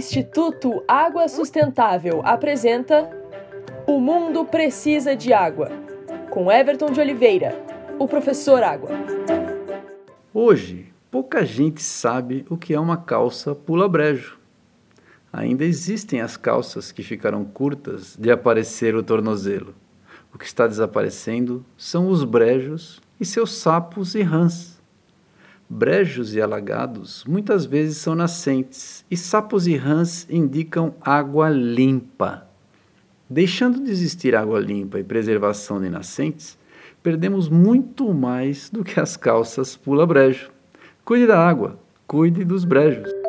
Instituto Água Sustentável apresenta O Mundo Precisa de Água, com Everton de Oliveira, o professor Água. Hoje, pouca gente sabe o que é uma calça pula-brejo. Ainda existem as calças que ficaram curtas de aparecer o tornozelo. O que está desaparecendo são os brejos e seus sapos e rãs. Brejos e alagados muitas vezes são nascentes e sapos e rãs indicam água limpa. Deixando de existir água limpa e preservação de nascentes, perdemos muito mais do que as calças pula-brejo. Cuide da água, cuide dos brejos.